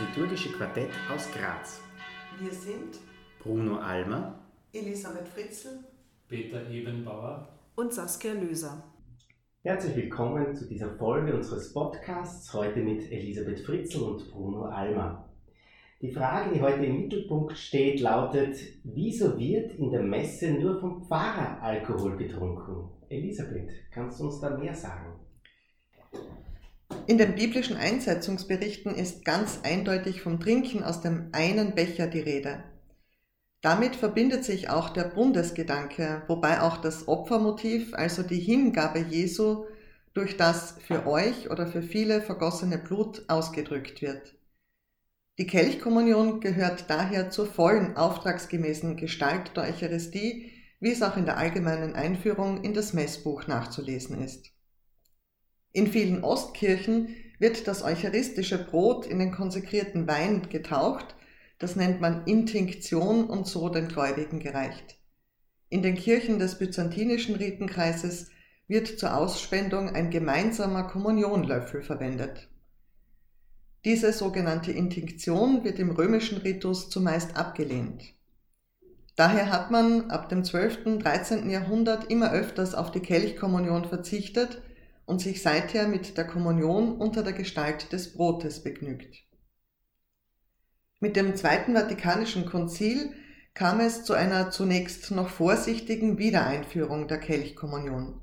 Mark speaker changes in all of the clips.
Speaker 1: liturgische Quartett aus Graz.
Speaker 2: Wir sind
Speaker 1: Bruno Almer,
Speaker 2: Elisabeth Fritzl,
Speaker 3: Peter Ebenbauer
Speaker 4: und Saskia Löser.
Speaker 5: Herzlich willkommen zu dieser Folge unseres Podcasts, heute mit Elisabeth Fritzl und Bruno Almer. Die Frage, die heute im Mittelpunkt steht, lautet, wieso wird in der Messe nur vom Pfarrer Alkohol getrunken? Elisabeth, kannst du uns da mehr sagen?
Speaker 6: In den biblischen Einsetzungsberichten ist ganz eindeutig vom Trinken aus dem einen Becher die Rede. Damit verbindet sich auch der Bundesgedanke, wobei auch das Opfermotiv, also die Hingabe Jesu, durch das für euch oder für viele vergossene Blut ausgedrückt wird. Die Kelchkommunion gehört daher zur vollen auftragsgemäßen Gestalt der Eucharistie, wie es auch in der allgemeinen Einführung in das Messbuch nachzulesen ist. In vielen Ostkirchen wird das eucharistische Brot in den konsekrierten Wein getaucht, das nennt man Intinktion und so den Gläubigen gereicht. In den Kirchen des byzantinischen Ritenkreises wird zur Ausspendung ein gemeinsamer Kommunionlöffel verwendet. Diese sogenannte Intinktion wird im römischen Ritus zumeist abgelehnt. Daher hat man ab dem 12. 13. Jahrhundert immer öfters auf die Kelchkommunion verzichtet und sich seither mit der Kommunion unter der Gestalt des Brotes begnügt. Mit dem Zweiten Vatikanischen Konzil kam es zu einer zunächst noch vorsichtigen Wiedereinführung der Kelchkommunion.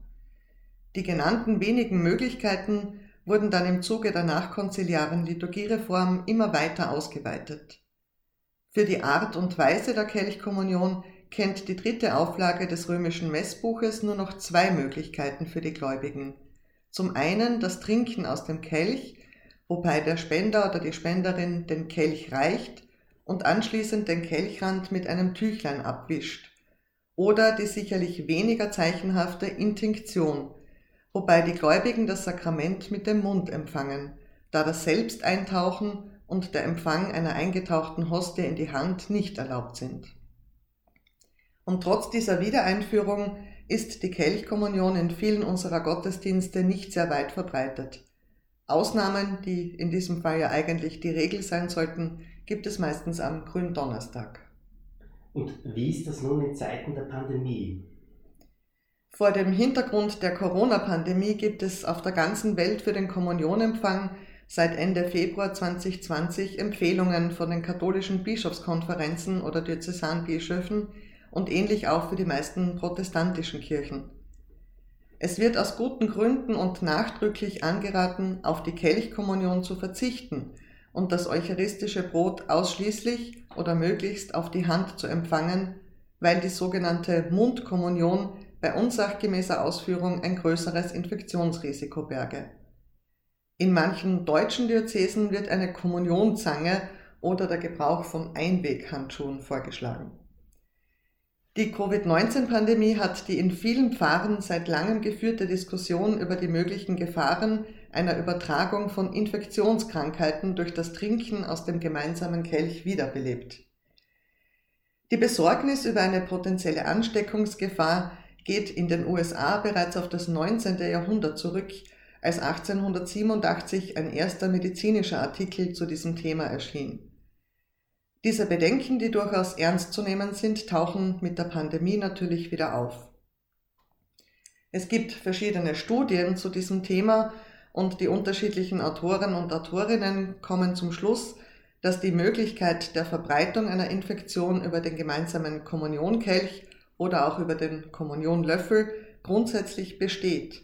Speaker 6: Die genannten wenigen Möglichkeiten wurden dann im Zuge der nachkonziliaren Liturgiereform immer weiter ausgeweitet. Für die Art und Weise der Kelchkommunion kennt die dritte Auflage des römischen Messbuches nur noch zwei Möglichkeiten für die Gläubigen. Zum einen das Trinken aus dem Kelch, wobei der Spender oder die Spenderin den Kelch reicht und anschließend den Kelchrand mit einem Tüchlein abwischt. Oder die sicherlich weniger zeichenhafte Intinktion, wobei die Gläubigen das Sakrament mit dem Mund empfangen, da das Selbsteintauchen und der Empfang einer eingetauchten Hostie in die Hand nicht erlaubt sind. Und trotz dieser Wiedereinführung ist die Kelchkommunion in vielen unserer Gottesdienste nicht sehr weit verbreitet. Ausnahmen, die in diesem Fall ja eigentlich die Regel sein sollten, gibt es meistens am Gründonnerstag.
Speaker 5: Und wie ist das nun in Zeiten der Pandemie?
Speaker 6: Vor dem Hintergrund der Corona-Pandemie gibt es auf der ganzen Welt für den Kommunionempfang seit Ende Februar 2020 Empfehlungen von den katholischen Bischofskonferenzen oder Diözesanbischöfen, und ähnlich auch für die meisten protestantischen Kirchen. Es wird aus guten Gründen und nachdrücklich angeraten, auf die Kelchkommunion zu verzichten und das eucharistische Brot ausschließlich oder möglichst auf die Hand zu empfangen, weil die sogenannte Mundkommunion bei unsachgemäßer Ausführung ein größeres Infektionsrisiko berge. In manchen deutschen Diözesen wird eine Kommunionzange oder der Gebrauch von Einweghandschuhen vorgeschlagen. Die Covid-19-Pandemie hat die in vielen Pfarren seit langem geführte Diskussion über die möglichen Gefahren einer Übertragung von Infektionskrankheiten durch das Trinken aus dem gemeinsamen Kelch wiederbelebt. Die Besorgnis über eine potenzielle Ansteckungsgefahr geht in den USA bereits auf das 19. Jahrhundert zurück, als 1887 ein erster medizinischer Artikel zu diesem Thema erschien. Diese Bedenken, die durchaus ernst zu nehmen sind, tauchen mit der Pandemie natürlich wieder auf. Es gibt verschiedene Studien zu diesem Thema und die unterschiedlichen Autoren und Autorinnen kommen zum Schluss, dass die Möglichkeit der Verbreitung einer Infektion über den gemeinsamen Kommunionkelch oder auch über den Kommunionlöffel grundsätzlich besteht.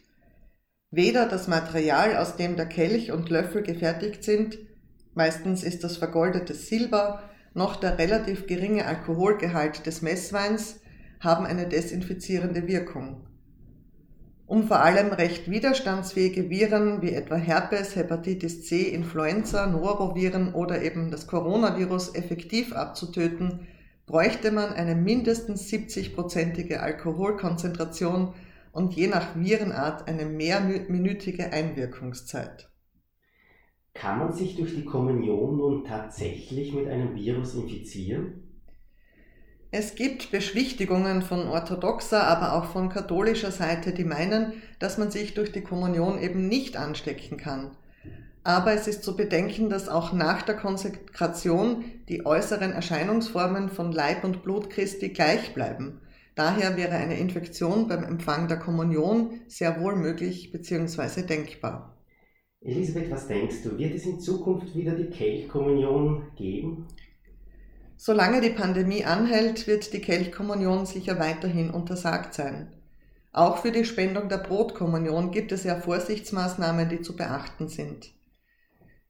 Speaker 6: Weder das Material, aus dem der Kelch und Löffel gefertigt sind, meistens ist das vergoldetes Silber, noch der relativ geringe Alkoholgehalt des Messweins haben eine desinfizierende Wirkung. Um vor allem recht widerstandsfähige Viren wie etwa Herpes, Hepatitis C, Influenza, Noroviren oder eben das Coronavirus effektiv abzutöten, bräuchte man eine mindestens 70-prozentige Alkoholkonzentration und je nach Virenart eine mehrminütige Einwirkungszeit.
Speaker 5: Kann man sich durch die Kommunion nun tatsächlich mit einem Virus infizieren?
Speaker 6: Es gibt Beschwichtigungen von orthodoxer, aber auch von katholischer Seite, die meinen, dass man sich durch die Kommunion eben nicht anstecken kann. aber es ist zu bedenken, dass auch nach der Konsekration die äußeren Erscheinungsformen von Leib und Blut Christi gleich bleiben. Daher wäre eine Infektion beim Empfang der Kommunion sehr wohl möglich bzw. denkbar.
Speaker 5: Elisabeth, was denkst du, wird es in Zukunft wieder die Kelchkommunion geben?
Speaker 6: Solange die Pandemie anhält, wird die Kelchkommunion sicher weiterhin untersagt sein. Auch für die Spendung der Brotkommunion gibt es ja Vorsichtsmaßnahmen, die zu beachten sind.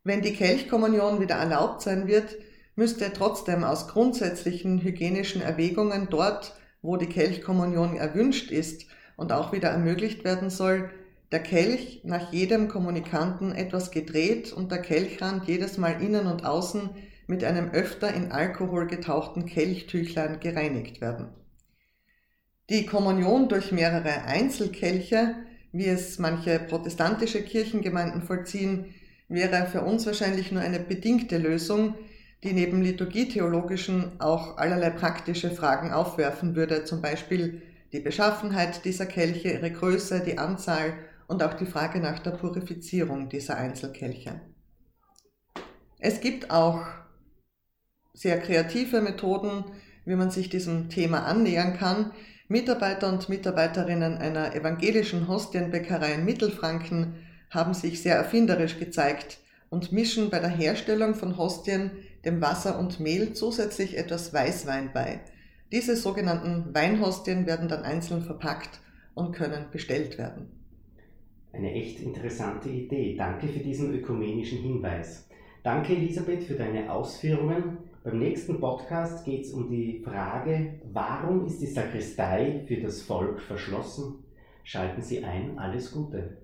Speaker 6: Wenn die Kelchkommunion wieder erlaubt sein wird, müsste trotzdem aus grundsätzlichen hygienischen Erwägungen dort, wo die Kelchkommunion erwünscht ist und auch wieder ermöglicht werden soll, der Kelch nach jedem Kommunikanten etwas gedreht und der Kelchrand jedes Mal innen und außen mit einem öfter in Alkohol getauchten Kelchtüchlein gereinigt werden. Die Kommunion durch mehrere Einzelkelche, wie es manche protestantische Kirchengemeinden vollziehen, wäre für uns wahrscheinlich nur eine bedingte Lösung, die neben liturgietheologischen auch allerlei praktische Fragen aufwerfen würde, zum Beispiel die Beschaffenheit dieser Kelche, ihre Größe, die Anzahl und auch die Frage nach der Purifizierung dieser Einzelkelche. Es gibt auch sehr kreative Methoden, wie man sich diesem Thema annähern kann. Mitarbeiter und Mitarbeiterinnen einer evangelischen Hostienbäckerei in Mittelfranken haben sich sehr erfinderisch gezeigt und mischen bei der Herstellung von Hostien dem Wasser und Mehl zusätzlich etwas Weißwein bei. Diese sogenannten Weinhostien werden dann einzeln verpackt und können bestellt werden.
Speaker 5: Eine echt interessante Idee. Danke für diesen ökumenischen Hinweis. Danke Elisabeth für deine Ausführungen. Beim nächsten Podcast geht es um die Frage, warum ist die Sakristei für das Volk verschlossen? Schalten Sie ein, alles Gute.